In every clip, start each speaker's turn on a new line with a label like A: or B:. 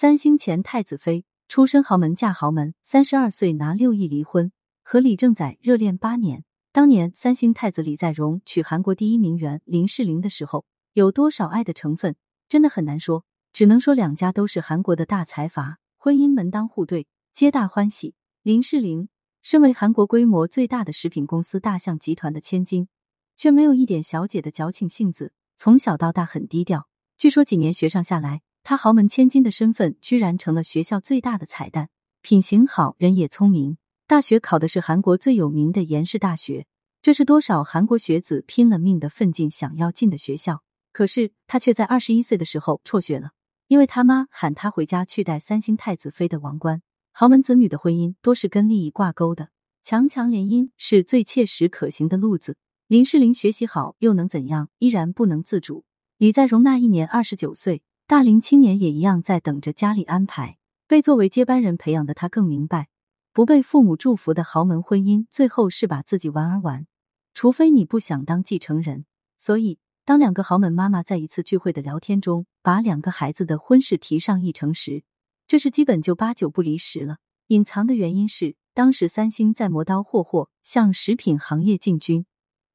A: 三星前太子妃出身豪门嫁豪门，三十二岁拿六亿离婚，和李正宰热恋八年。当年三星太子李在镕娶韩国第一名媛林世玲的时候，有多少爱的成分，真的很难说。只能说两家都是韩国的大财阀，婚姻门当户对，皆大欢喜。林世玲身为韩国规模最大的食品公司大象集团的千金，却没有一点小姐的矫情性子，从小到大很低调。据说几年学上下来，她豪门千金的身份居然成了学校最大的彩蛋。品行好，人也聪明，大学考的是韩国最有名的延世大学，这是多少韩国学子拼了命的奋进想要进的学校。可是她却在二十一岁的时候辍学了。因为他妈喊他回家去带三星太子妃的王冠，豪门子女的婚姻多是跟利益挂钩的，强强联姻是最切实可行的路子。林世玲学习好又能怎样？依然不能自主。李在容那一年二十九岁，大龄青年也一样在等着家里安排。被作为接班人培养的他更明白，不被父母祝福的豪门婚姻，最后是把自己玩儿完。除非你不想当继承人，所以。当两个豪门妈妈在一次聚会的聊天中，把两个孩子的婚事提上议程时，这是基本就八九不离十了。隐藏的原因是，当时三星在磨刀霍霍向食品行业进军，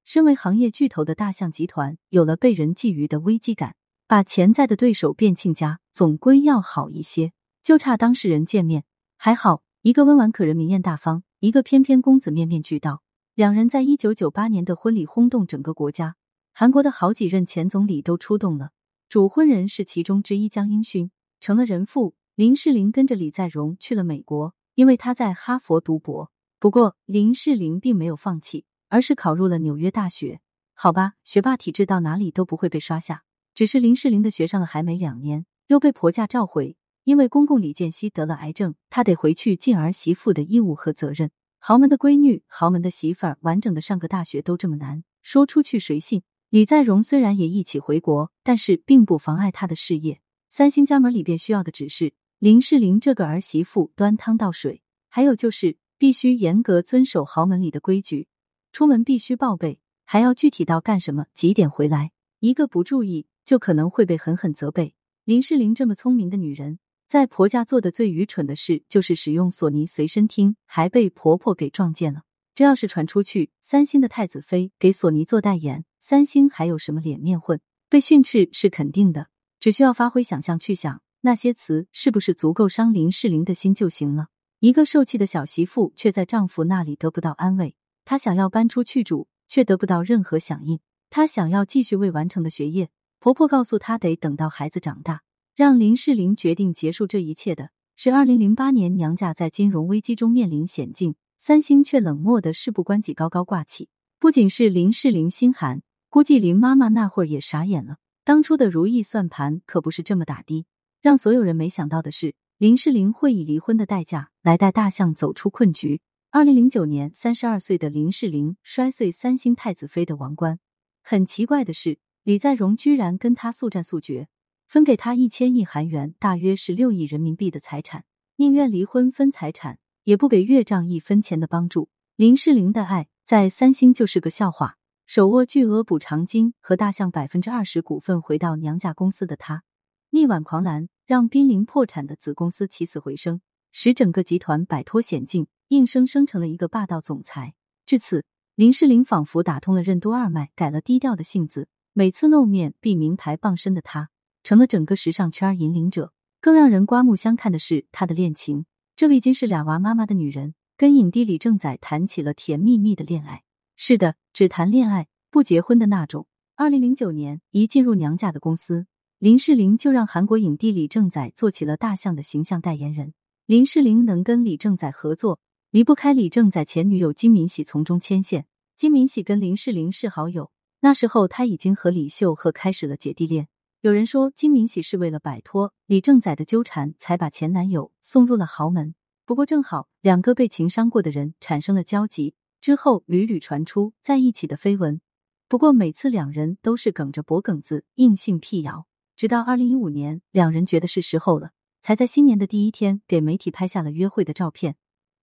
A: 身为行业巨头的大象集团有了被人觊觎的危机感，把潜在的对手变亲家总归要好一些。就差当事人见面，还好一个温婉可人、明艳大方，一个翩翩公子面面俱到。两人在一九九八年的婚礼轰动整个国家。韩国的好几任前总理都出动了，主婚人是其中之一江英勋成了人父，林世玲跟着李在镕去了美国，因为他在哈佛读博。不过林世玲并没有放弃，而是考入了纽约大学。好吧，学霸体质到哪里都不会被刷下。只是林世玲的学上了还没两年，又被婆家召回，因为公公李健熙得了癌症，她得回去尽儿媳妇的义务和责任。豪门的闺女，豪门的媳妇儿，完整的上个大学都这么难，说出去谁信？李在镕虽然也一起回国，但是并不妨碍他的事业。三星家门里边需要的只是林世玲这个儿媳妇端汤倒水，还有就是必须严格遵守豪门里的规矩，出门必须报备，还要具体到干什么、几点回来，一个不注意就可能会被狠狠责备。林世玲这么聪明的女人，在婆家做的最愚蠢的事就是使用索尼随身听，还被婆婆给撞见了。这要是传出去，三星的太子妃给索尼做代言。三星还有什么脸面混？被训斥是肯定的，只需要发挥想象去想那些词是不是足够伤林世玲的心就行了。一个受气的小媳妇却在丈夫那里得不到安慰，她想要搬出去住，却得不到任何响应。她想要继续未完成的学业，婆婆告诉她得等到孩子长大。让林世玲决定结束这一切的是，二零零八年娘家在金融危机中面临险境，三星却冷漠的事不关己高高挂起。不仅是林世玲心寒。估计林妈妈那会儿也傻眼了，当初的如意算盘可不是这么打的。让所有人没想到的是，林世玲会以离婚的代价来带大象走出困局。二零零九年，三十二岁的林世玲摔碎三星太子妃的王冠。很奇怪的是，李在镕居然跟他速战速决，分给他一千亿韩元，大约十六亿人民币的财产，宁愿离婚分财产，也不给岳丈一分钱的帮助。林世玲的爱在三星就是个笑话。手握巨额补偿金和大象百分之二十股份回到娘家公司的他，力挽狂澜，让濒临破产的子公司起死回生，使整个集团摆脱险境，硬生生成了一个霸道总裁。至此，林世玲仿佛打通了任督二脉，改了低调的性子，每次露面必名牌傍身的她，成了整个时尚圈引领者。更让人刮目相看的是她的恋情，这位已经是俩娃妈妈的女人，跟影帝李正宰谈起了甜蜜蜜的恋爱。是的，只谈恋爱不结婚的那种。二零零九年，一进入娘家的公司，林世玲就让韩国影帝李正宰做起了大象的形象代言人。林世玲能跟李正宰合作，离不开李正宰前女友金敏喜从中牵线。金敏喜跟林世玲是好友，那时候他已经和李秀赫开始了姐弟恋。有人说，金敏喜是为了摆脱李正宰的纠缠，才把前男友送入了豪门。不过正好两个被情伤过的人产生了交集。之后屡屡传出在一起的绯闻，不过每次两人都是梗着脖梗子硬性辟谣。直到二零一五年，两人觉得是时候了，才在新年的第一天给媒体拍下了约会的照片。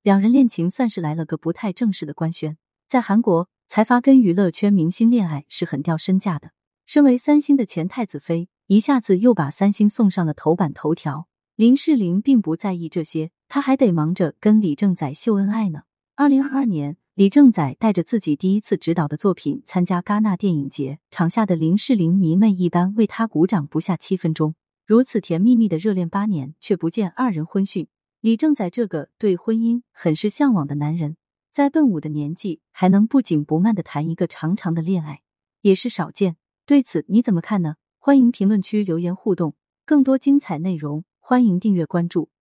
A: 两人恋情算是来了个不太正式的官宣。在韩国，财阀跟娱乐圈明星恋爱是很掉身价的。身为三星的前太子妃，一下子又把三星送上了头版头条。林世玲并不在意这些，她还得忙着跟李正宰秀恩爱呢。二零二二年，李正宰带着自己第一次执导的作品参加戛纳电影节，场下的林世玲迷妹一般为他鼓掌不下七分钟。如此甜蜜蜜的热恋八年，却不见二人婚讯。李正宰这个对婚姻很是向往的男人，在奔五的年纪还能不紧不慢的谈一个长长的恋爱，也是少见。对此你怎么看呢？欢迎评论区留言互动，更多精彩内容欢迎订阅关注。